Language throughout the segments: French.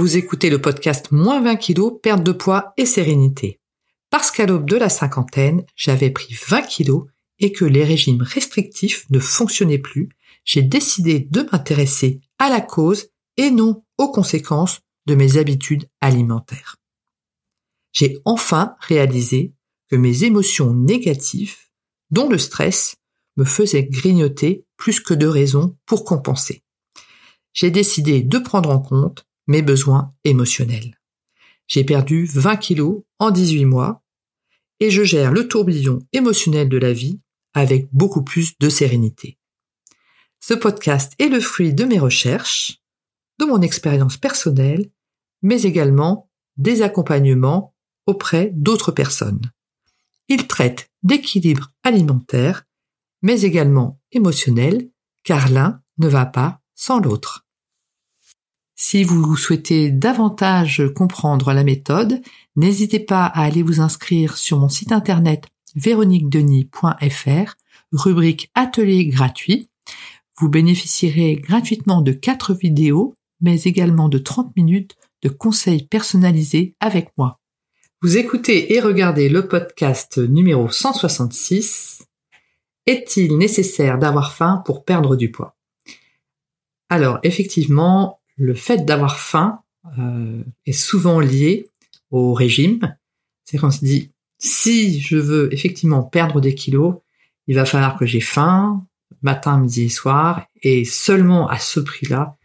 Vous écoutez le podcast Moins 20 kilos, perte de poids et sérénité. Parce qu'à l'aube de la cinquantaine, j'avais pris 20 kilos et que les régimes restrictifs ne fonctionnaient plus, j'ai décidé de m'intéresser à la cause et non aux conséquences de mes habitudes alimentaires. J'ai enfin réalisé que mes émotions négatives, dont le stress, me faisaient grignoter plus que de raisons pour compenser. J'ai décidé de prendre en compte mes besoins émotionnels. J'ai perdu 20 kilos en 18 mois et je gère le tourbillon émotionnel de la vie avec beaucoup plus de sérénité. Ce podcast est le fruit de mes recherches, de mon expérience personnelle, mais également des accompagnements auprès d'autres personnes. Il traite d'équilibre alimentaire, mais également émotionnel, car l'un ne va pas sans l'autre. Si vous souhaitez davantage comprendre la méthode, n'hésitez pas à aller vous inscrire sur mon site internet véroniquedenis.fr, rubrique atelier gratuit. Vous bénéficierez gratuitement de 4 vidéos, mais également de 30 minutes de conseils personnalisés avec moi. Vous écoutez et regardez le podcast numéro 166. Est-il nécessaire d'avoir faim pour perdre du poids? Alors effectivement, le fait d'avoir faim euh, est souvent lié au régime. C'est qu'on se dit, si je veux effectivement perdre des kilos, il va falloir que j'ai faim, matin, midi et soir, et seulement à ce prix-là,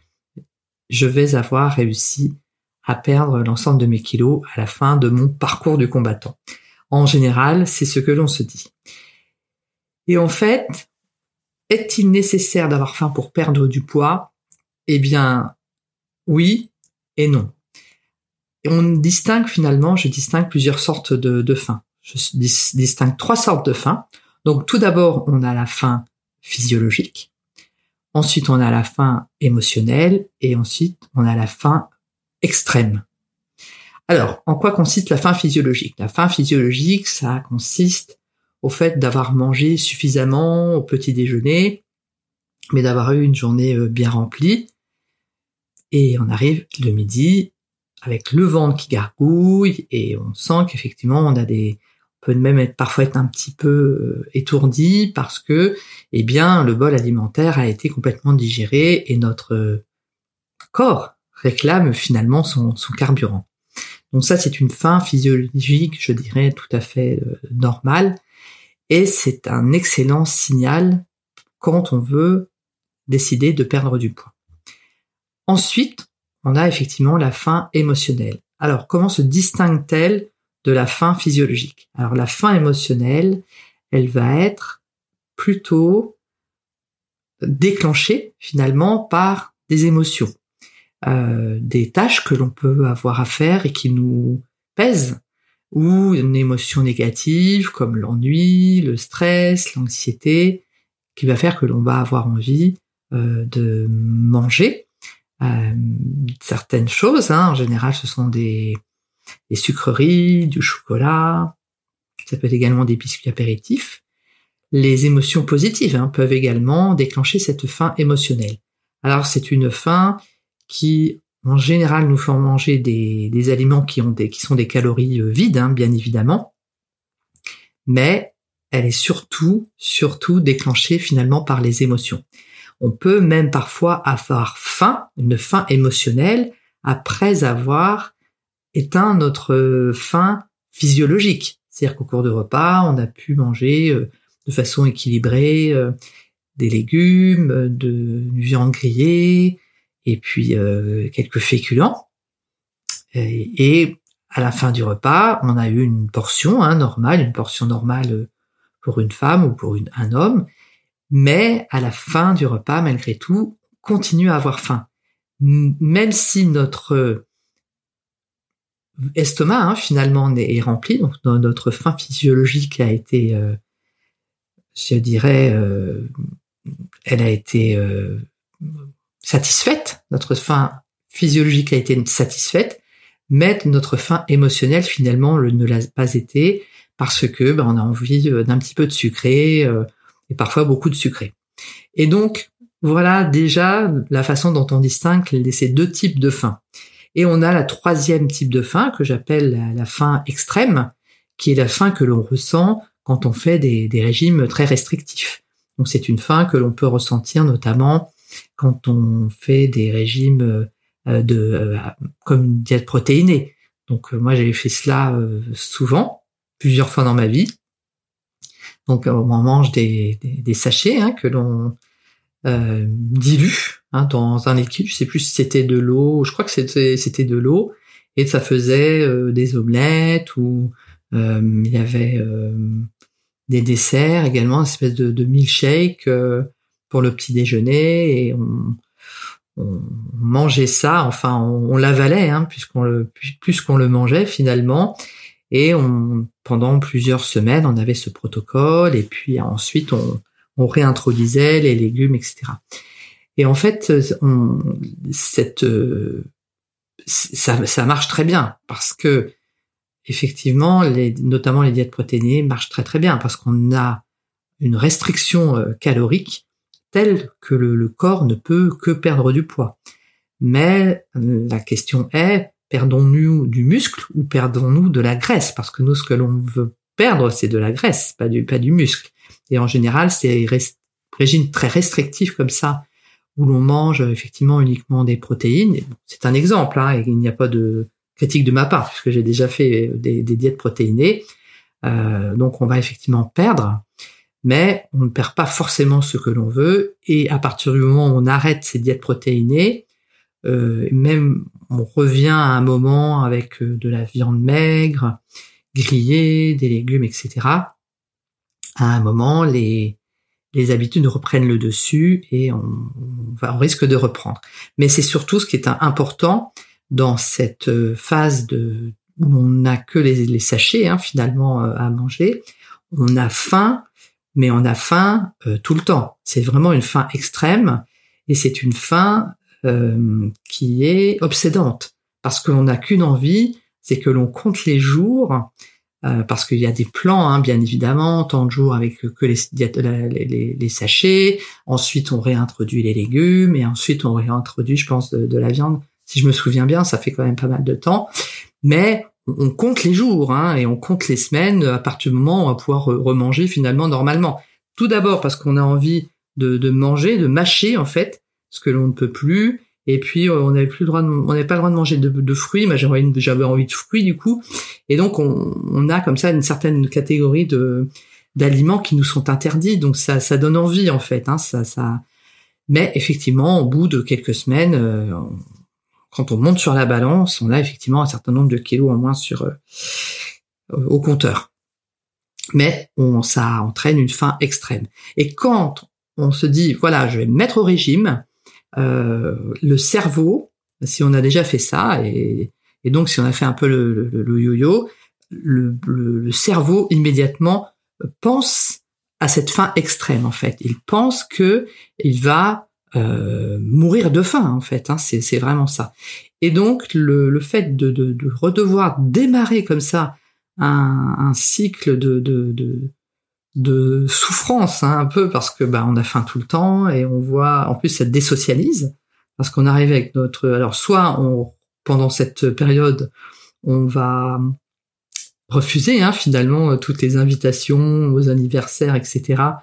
je vais avoir réussi à perdre l'ensemble de mes kilos à la fin de mon parcours du combattant. En général, c'est ce que l'on se dit. Et en fait, est-il nécessaire d'avoir faim pour perdre du poids? Eh bien, oui et non. On distingue finalement, je distingue plusieurs sortes de, de faim. Je distingue trois sortes de faim. Donc tout d'abord, on a la faim physiologique. Ensuite, on a la faim émotionnelle. Et ensuite, on a la faim extrême. Alors, en quoi consiste la faim physiologique? La faim physiologique, ça consiste au fait d'avoir mangé suffisamment au petit déjeuner, mais d'avoir eu une journée euh, bien remplie, et on arrive le midi avec le ventre qui gargouille et on sent qu'effectivement on a des on peut même être parfois être un petit peu euh, étourdi parce que eh bien le bol alimentaire a été complètement digéré et notre corps réclame finalement son, son carburant. Donc ça c'est une faim physiologique, je dirais tout à fait euh, normale et c'est un excellent signal quand on veut décider de perdre du poids. Ensuite, on a effectivement la faim émotionnelle. Alors, comment se distingue-t-elle de la faim physiologique? Alors, la faim émotionnelle, elle va être plutôt déclenchée finalement par des émotions, euh, des tâches que l'on peut avoir à faire et qui nous pèsent, ou une émotion négative comme l'ennui, le stress, l'anxiété, qui va faire que l'on va avoir envie euh, de manger certaines choses. Hein. En général, ce sont des, des sucreries, du chocolat. Ça peut être également des biscuits apéritifs. Les émotions positives hein, peuvent également déclencher cette faim émotionnelle. Alors c'est une faim qui, en général, nous fait manger des, des aliments qui ont des, qui sont des calories euh, vides, hein, bien évidemment, mais elle est surtout, surtout déclenchée finalement par les émotions. On peut même parfois avoir faim, une faim émotionnelle, après avoir éteint notre faim physiologique. C'est-à-dire qu'au cours de repas, on a pu manger euh, de façon équilibrée euh, des légumes, euh, de viande grillée, et puis quelques féculents. Et, à la fin du repas, on a eu une portion hein, normale, une portion normale pour une femme ou pour un homme, mais à la fin du repas, malgré tout, continue à avoir faim. Même si notre estomac, hein, finalement, est rempli, donc notre faim physiologique a été, euh, je dirais, euh, elle a été euh, satisfaite, notre faim physiologique a été satisfaite, mais notre faim émotionnelle, finalement, ne l'a pas été, parce que ben, on a envie d'un petit peu de sucré, et parfois beaucoup de sucré. Et donc, voilà déjà la façon dont on distingue ces deux types de faim. Et on a la troisième type de faim que j'appelle la, faim extrême, qui est la faim que l'on ressent quand on fait des, régimes très restrictifs. Donc c'est une faim que l'on peut ressentir notamment quand on fait des régimes euh, de euh, comme une diète protéinée. Donc euh, moi j'ai fait cela souvent, plusieurs fois dans ma vie. Donc on mange des, des, sachets hein, que l'on euh, dilue hein, dans un liquide. Je sais plus si c'était de l'eau. Je crois que c'était c'était de l'eau et ça faisait euh, des omelettes ou euh, il y avait des desserts également, une espèce de, de milkshake pour le petit déjeuner et on, on mangeait ça. Enfin, on, l'avalait hein, puisqu'on le plus qu'on le mangeait finalement. Et pendant plusieurs semaines, on avait ce protocole et puis ensuite on, réintroduisait les légumes, etc. Et en fait, euh, ça, marche très bien parce que effectivement, notamment les diètes protéinées marchent très très bien parce qu'on a une restriction euh, calorique telle que le, le, corps ne peut que perdre du poids. Mais la question est, perdons-nous du muscle ou perdons-nous de la graisse? Parce que nous, ce que l'on veut perdre, c'est de la graisse, pas du, pas du muscle. Et en général, c'est régime très restrictif comme ça, où l'on mange effectivement uniquement des protéines. C'est un exemple, hein, il n'y a pas de critique de ma part, puisque j'ai déjà fait des, diètes protéinées. Euh, donc on va effectivement perdre, mais on ne perd pas forcément ce que l'on veut. Et à partir du moment où on arrête ces diètes protéinées, euh, même on revient à un moment avec euh, de la viande maigre, grillée, des légumes, etc à un moment, les, les habitudes reprennent le dessus et on, va, on risque de reprendre. Mais c'est surtout ce qui est important dans cette euh, phase de où on n'a que les, les sachets hein, finalement euh, à manger. On a faim, mais on a faim tout le temps. C'est vraiment une faim extrême et c'est une faim qui est obsédante parce qu'on n'a qu'une envie, c'est que l'on compte les jours euh, parce qu'il y a des plans, hein, bien évidemment, tant de jours avec que les, les, les, sachets, ensuite on réintroduit les légumes, et ensuite on réintroduit, je pense, de, la viande. Si je me souviens bien, ça fait quand même pas mal de temps. Mais on compte les jours, hein, et on compte les semaines à partir du moment où on va pouvoir remanger finalement normalement. Tout d'abord parce qu'on a envie de, de manger, de mâcher en fait, ce que l'on ne peut plus, et puis euh, on n'avait plus le droit, de, on n'avait pas le droit de manger de, de fruits. mais j'avais j'avais envie de fruits du coup, et donc on, on, a comme ça une certaine catégorie de d'aliments qui nous sont interdits. Donc ça, ça donne envie en fait. Hein, ça, ça. Mais effectivement, au bout de quelques semaines, euh, quand on monte sur la balance, on a effectivement un certain nombre de kilos en moins sur euh, au compteur. Mais on, ça entraîne une faim extrême. Et quand on se dit voilà, je vais me mettre au régime, le cerveau, si on a déjà fait ça, et, donc si on a fait un peu le, yo-yo, le, le, cerveau immédiatement pense à cette faim extrême en fait. Il pense que il va euh, mourir de faim en fait. Hein, c'est vraiment ça. Et donc le, fait de, de, de, redevoir démarrer comme ça un, cycle de, de souffrance hein, un peu parce que bah on a faim tout le temps et on voit en plus ça désocialise parce qu'on arrive avec notre alors soit on pendant cette période on va refuser hein, finalement toutes les invitations aux anniversaires etc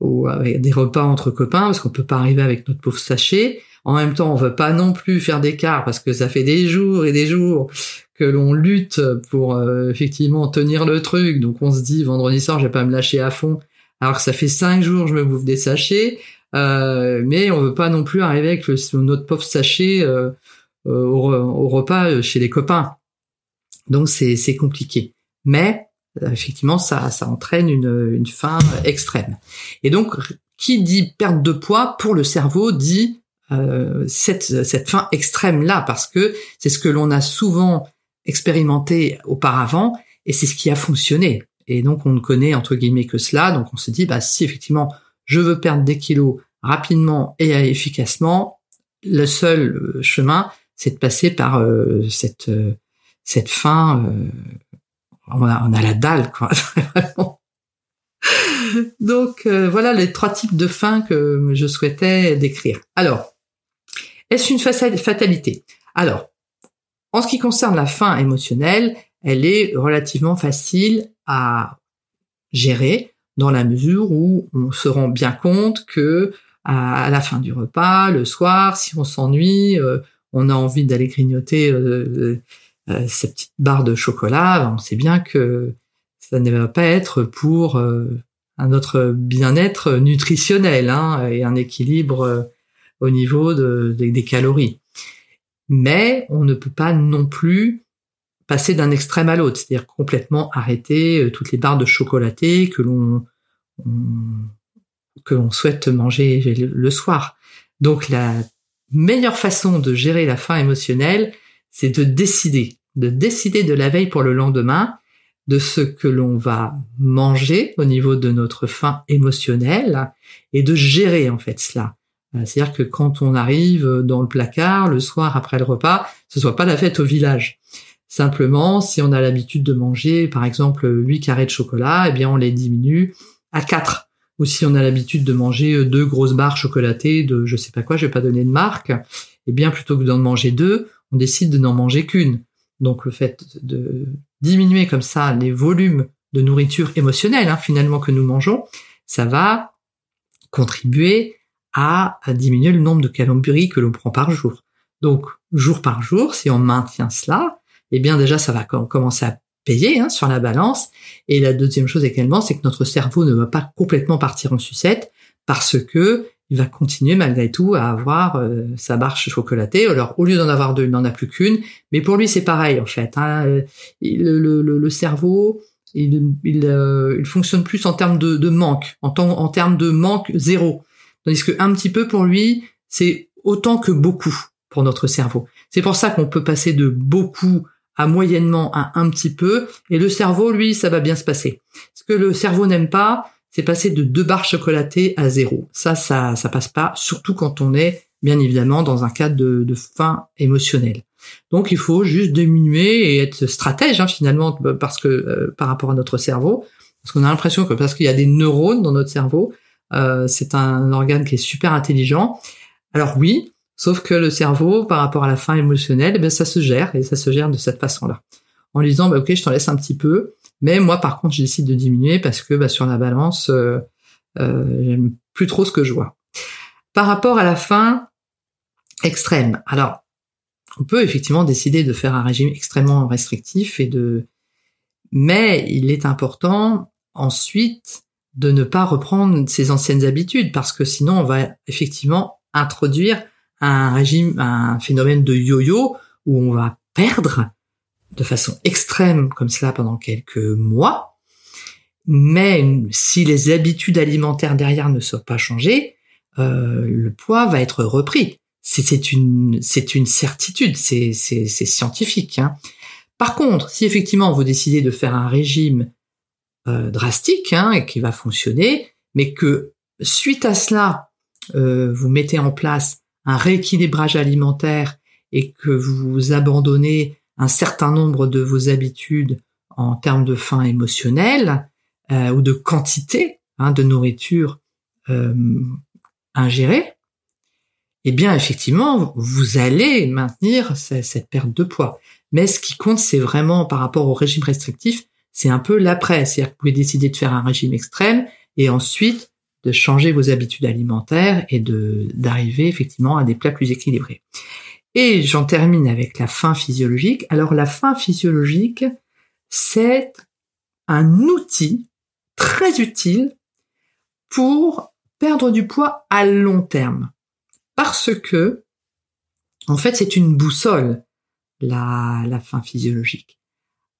ou avec des repas entre copains parce qu'on peut pas arriver avec notre pauvre sachet. En même temps on veut pas non plus faire d'écart parce que ça fait des jours et des jours que l'on lutte pour euh, effectivement tenir le truc. Donc on se dit vendredi soir, je vais pas me lâcher à fond. Alors que ça fait cinq jours, je me bouffe des sachets, euh, mais on veut pas non plus arriver avec notre pauvre sachet euh, au, repas chez les copains. Donc c'est compliqué. Mais effectivement, ça, ça entraîne une, une faim extrême. Et donc, qui dit perte de poids pour le cerveau dit cette, cette faim extrême là, parce que c'est ce que l'on a souvent expérimenté auparavant et c'est ce qui a fonctionné. Et donc on ne connaît entre guillemets que cela. Donc on se dit bah si effectivement je veux perdre des kilos rapidement et efficacement, le seul euh, chemin c'est de passer par euh, cette euh, cette fin. on, a, on a la dalle quoi. donc voilà les trois types de faim que je souhaitais décrire. Alors est-ce une fatalité? Alors En ce qui concerne la faim émotionnelle, elle est relativement facile à gérer dans la mesure où on se rend bien compte que à la fin du repas, le soir, si on s'ennuie, euh, on a envie d'aller grignoter euh, euh, cette petite barre de chocolat, ben, on sait bien que ça ne va pas être pour un autre bien-être nutritionnel hein, et un équilibre au niveau des calories. Mais on ne peut pas non plus passer d'un extrême à l'autre, c'est-à-dire complètement arrêter euh, toutes les barres de chocolaté que l'on que l'on souhaite manger le soir. Donc la meilleure façon de gérer la faim émotionnelle, c'est de décider, de décider de la veille pour le lendemain de ce que l'on va manger au niveau de notre faim émotionnelle et de gérer en fait cela. Euh, c'est-à-dire que quand on arrive dans le placard le soir après le repas, ce soit pas la fête au village. Simplement, si on a l'habitude de manger, par exemple, 8 carrés de chocolat, eh bien, on les diminue à 4. Ou si on a l'habitude de manger deux grosses barres chocolatées de je sais pas quoi, je vais pas donner de marque, eh bien, plutôt que d'en manger deux, on décide de n'en manger qu'une. Donc, le fait de diminuer comme ça les volumes de nourriture émotionnelle, hein, finalement, que nous mangeons, ça va contribuer à diminuer le nombre de calories que l'on prend par jour. Donc, jour par jour, si on maintient cela, eh bien déjà ça va commencer à payer hein, sur la balance. Et la deuxième chose également, c'est que notre cerveau ne va pas complètement partir en sucette parce que il va continuer malgré tout à avoir euh, sa barre chocolatée. Alors au lieu d'en avoir deux, il n'en a plus qu'une. Mais pour lui c'est pareil en fait. Hein. Le, le, le, cerveau, il, il, euh, il, fonctionne plus en termes de, de manque, en termes de manque zéro. Tandis que un petit peu pour lui, c'est autant que beaucoup pour notre cerveau. C'est pour ça qu'on peut passer de beaucoup à moyennement à un petit peu, et le cerveau, lui, ça va bien se passer. Ce que le cerveau n'aime pas, c'est passer de deux barres chocolatées à zéro. Ça, ça, ça passe pas, surtout quand on est, bien évidemment, dans un cadre de, faim émotionnelle. Donc, il faut juste diminuer et être stratège, hein, finalement, parce que euh, par rapport à notre cerveau, parce qu'on a l'impression que parce qu'il y a des neurones dans notre cerveau, euh, c'est un organe qui est super intelligent. Alors oui, Sauf que le cerveau, par rapport à la faim émotionnelle, eh ça se gère et ça se gère de cette façon-là. En lui disant, bah, ok, je t'en laisse un petit peu, mais moi, par contre, je décide de diminuer parce que bah, sur la balance, euh, euh, j'aime plus trop ce que je vois. Par rapport à la faim extrême, alors, on peut effectivement décider de faire un régime extrêmement restrictif et de, mais il est important ensuite de ne pas reprendre ses anciennes habitudes parce que sinon on va effectivement introduire un régime, un phénomène de yo-yo où on va perdre de façon extrême comme cela pendant quelques mois. Mais si les habitudes alimentaires derrière ne sont pas changées, euh, le poids va être repris. C'est une, c'est une certitude, c'est scientifique. Hein. Par contre, si effectivement vous décidez de faire un régime euh, drastique hein, et qui va fonctionner, mais que suite à cela, euh, vous mettez en place un rééquilibrage alimentaire et que vous abandonnez un certain nombre de vos habitudes en termes de faim émotionnelle euh, ou de quantité hein, de nourriture euh, ingérée, eh bien effectivement, vous allez maintenir cette perte de poids. Mais ce qui compte, c'est vraiment par rapport au régime restrictif, c'est un peu l'après. C'est-à-dire que vous pouvez décider de faire un régime extrême et ensuite de changer vos habitudes alimentaires et d'arriver effectivement à des plats plus équilibrés. Et j'en termine avec la faim physiologique. Alors la faim physiologique, c'est un outil très utile pour perdre du poids à long terme. Parce que, en fait, c'est une boussole, la, la faim physiologique.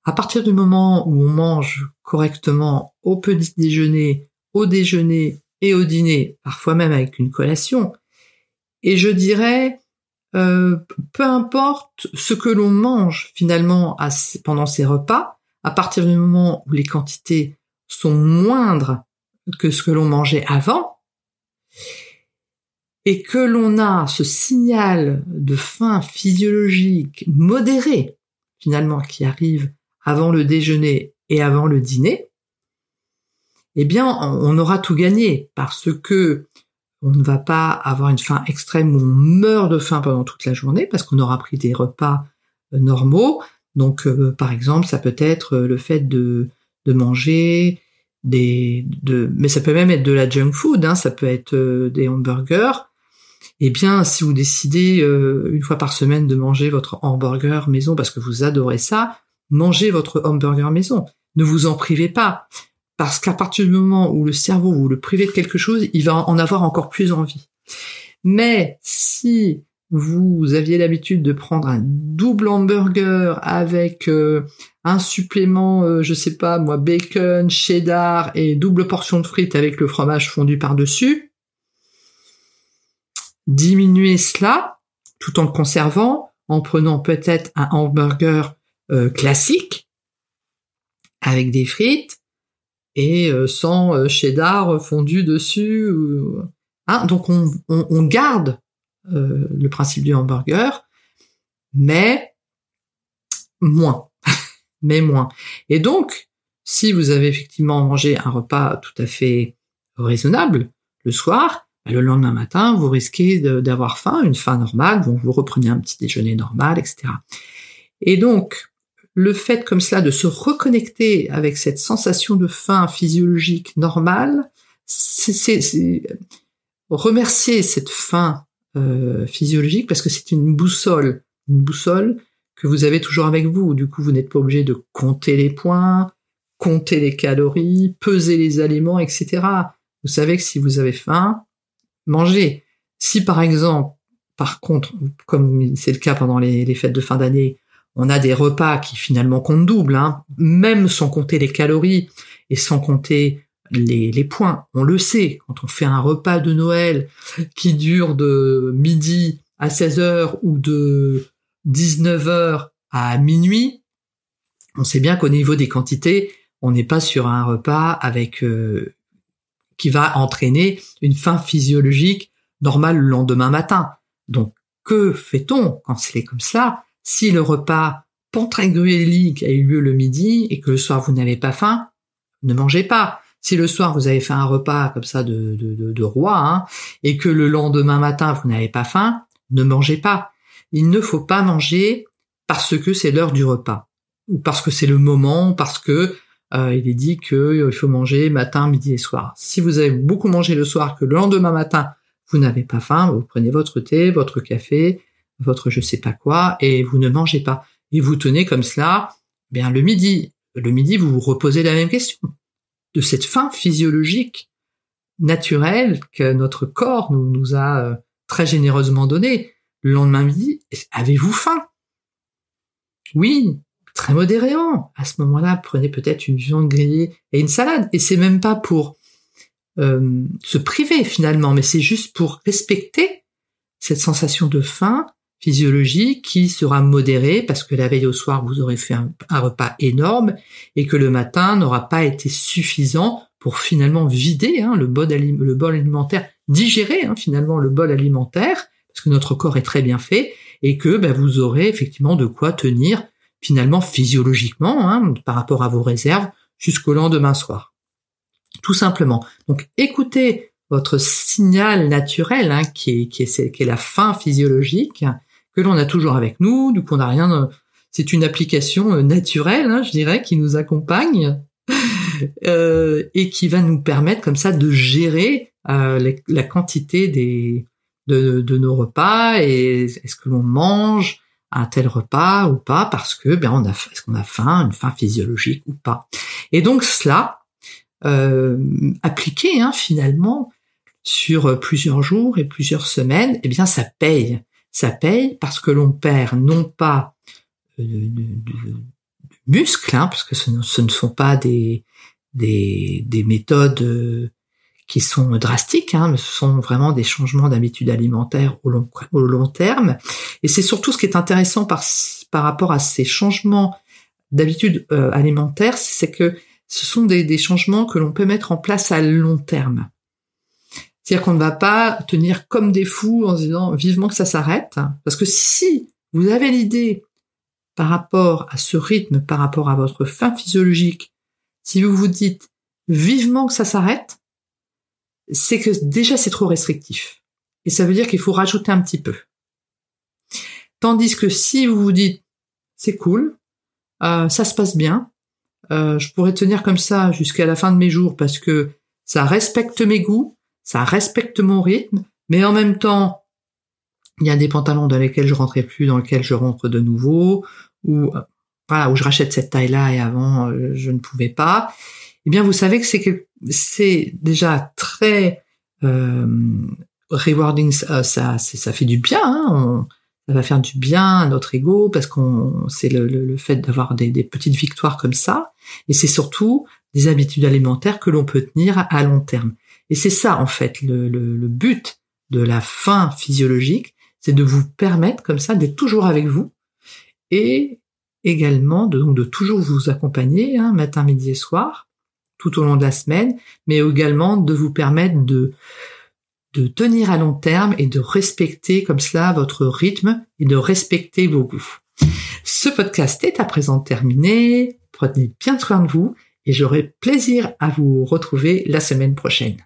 À partir du moment où on mange correctement au petit déjeuner, au déjeuner et au dîner, parfois même avec une collation. Et je dirais, euh, peu importe ce que l'on mange finalement pendant ces repas, à partir du moment où les quantités sont moindres que ce que l'on mangeait avant, et que l'on a ce signal de faim physiologique modéré, finalement, qui arrive avant le déjeuner et avant le dîner, eh bien, on aura tout gagné parce que on ne va pas avoir une faim extrême où on meurt de faim pendant toute la journée parce qu'on aura pris des repas normaux. Donc, par exemple, ça peut être le fait de, de manger des, de, mais ça peut même être de la junk food, hein, ça peut être des hamburgers. Eh bien, si vous décidez une fois par semaine de manger votre hamburger maison parce que vous adorez ça, mangez votre hamburger maison. Ne vous en privez pas. Parce qu'à partir du moment où le cerveau vous le privez de quelque chose, il va en avoir encore plus envie. Mais si vous aviez l'habitude de prendre un double hamburger avec euh, un supplément, euh, je sais pas moi, bacon, cheddar et double portion de frites avec le fromage fondu par-dessus, diminuez cela tout en le conservant, en prenant peut-être un hamburger euh, classique avec des frites et euh, sans euh, cheddar fondu dessus. Hein, donc on, on, garde le principe du hamburger, mais moins, mais moins. Et donc, si vous avez effectivement mangé un repas tout à fait raisonnable le soir, bah, le lendemain matin, vous risquez d'avoir faim, une faim normale, donc vous reprenez un petit déjeuner normal, etc. Et donc, le fait comme cela de se reconnecter avec cette sensation de faim physiologique normale, c'est remercier cette faim euh, physiologique parce que c'est une boussole, une boussole que vous avez toujours avec vous. Du coup, vous n'êtes pas obligé de compter les points, compter les calories, peser les aliments, etc. Vous savez que si vous avez faim, mangez. Si par exemple, par contre, comme c'est le cas pendant les fêtes de fin d'année, on a des repas qui finalement comptent double, hein, même sans compter les calories et sans compter les, points. On le sait, quand on fait un repas de Noël qui dure de midi à 16h ou de 19h à minuit, on sait bien qu'au niveau des quantités, on n'est pas sur un repas avec euh, qui va entraîner une faim physiologique normale le lendemain matin. Donc que fait-on quand c'est comme ça? Si le repas pantagruélique a eu lieu le midi et que le soir vous n'avez pas faim, ne mangez pas. Si le soir vous avez fait un repas comme ça de, de, roi hein, et que le lendemain matin vous n'avez pas faim, ne mangez pas. Il ne faut pas manger parce que c'est l'heure du repas ou parce que c'est le moment, parce que euh, il est dit qu'il euh, faut manger matin, midi et soir. Si vous avez beaucoup mangé le soir, que le lendemain matin vous n'avez pas faim, vous prenez votre thé, votre café, votre je sais pas quoi, et vous ne mangez pas. Et vous tenez comme cela, bien le midi. Le midi, vous vous reposez la même question. De cette faim physiologique, naturelle, que notre corps nous, a euh, très généreusement donnée. Le lendemain midi, avez-vous faim? Oui, très modérément. À ce moment-là, prenez peut-être une viande grillée et une salade. Et c'est même pas pour euh, se priver finalement, mais c'est juste pour respecter cette sensation de faim physiologique qui sera modérée parce que la veille au soir, vous aurez fait un, repas énorme et que le matin n'aura pas été suffisant pour finalement vider hein, le, bol le, bol alimentaire, digérer hein, finalement le bol alimentaire, parce que notre corps est très bien fait, et que ben, vous aurez effectivement de quoi tenir finalement physiologiquement hein, par rapport à vos réserves jusqu'au lendemain soir. Tout simplement. Donc écoutez votre signal naturel hein, qui, est, qui, est, qui est la faim physiologique que l'on a toujours avec nous, du coup on n'a rien. C'est une application euh, naturelle, hein, je dirais, qui nous accompagne euh, et qui va nous permettre comme ça de gérer euh, la quantité des de, de, nos repas et est-ce que l'on mange un tel repas ou pas parce que ben on a est-ce qu'on a faim, une faim physiologique ou pas. Et donc cela euh, appliqué hein, finalement sur plusieurs jours et plusieurs semaines, eh bien ça paye ça paye parce que l'on perd non pas euh, de, muscles, hein, parce que ce ne, sont pas des, des, des méthodes euh, qui sont drastiques, hein, mais ce sont vraiment des changements d'habitude alimentaire au long, au long terme. Et c'est surtout ce qui est intéressant par, par rapport à ces changements d'habitude euh, alimentaire, c'est que ce sont des, des changements que l'on peut mettre en place à long terme. C'est-à-dire qu'on ne va pas tenir comme des fous en se disant vivement que ça s'arrête. Parce que si vous avez l'idée par rapport à ce rythme, par rapport à votre faim physiologique, si vous vous dites vivement que ça s'arrête, c'est que déjà c'est trop restrictif. Et ça veut dire qu'il faut rajouter un petit peu. Tandis que si vous vous dites c'est cool, euh, ça se passe bien. Euh, je pourrais tenir comme ça jusqu'à la fin de mes jours parce que ça respecte mes goûts, ça respecte mon rythme, mais en même temps, il y a des pantalons dans lesquels je rentrais plus, dans lesquels je rentre de nouveau, ou voilà, où je rachète cette taille-là et avant je ne pouvais pas. Eh bien, vous savez que c'est que c'est déjà très euh, rewarding, ça, ça, fait du bien. Hein, ça va faire du bien à notre ego parce qu'on c'est le, le, fait d'avoir des, des, petites victoires comme ça. Et c'est surtout des habitudes alimentaires que l'on peut tenir à long terme. Et c'est ça en fait le, le, but de la fin physiologique, c'est de vous permettre comme ça d'être toujours avec vous et également de, donc de toujours vous accompagner hein, matin, midi et soir tout au long de la semaine, mais également de vous permettre de de tenir à long terme et de respecter comme cela votre rythme et de respecter vos goûts. Ce podcast est à présent terminé. Prenez bien soin de vous et j'aurai plaisir à vous retrouver la semaine prochaine.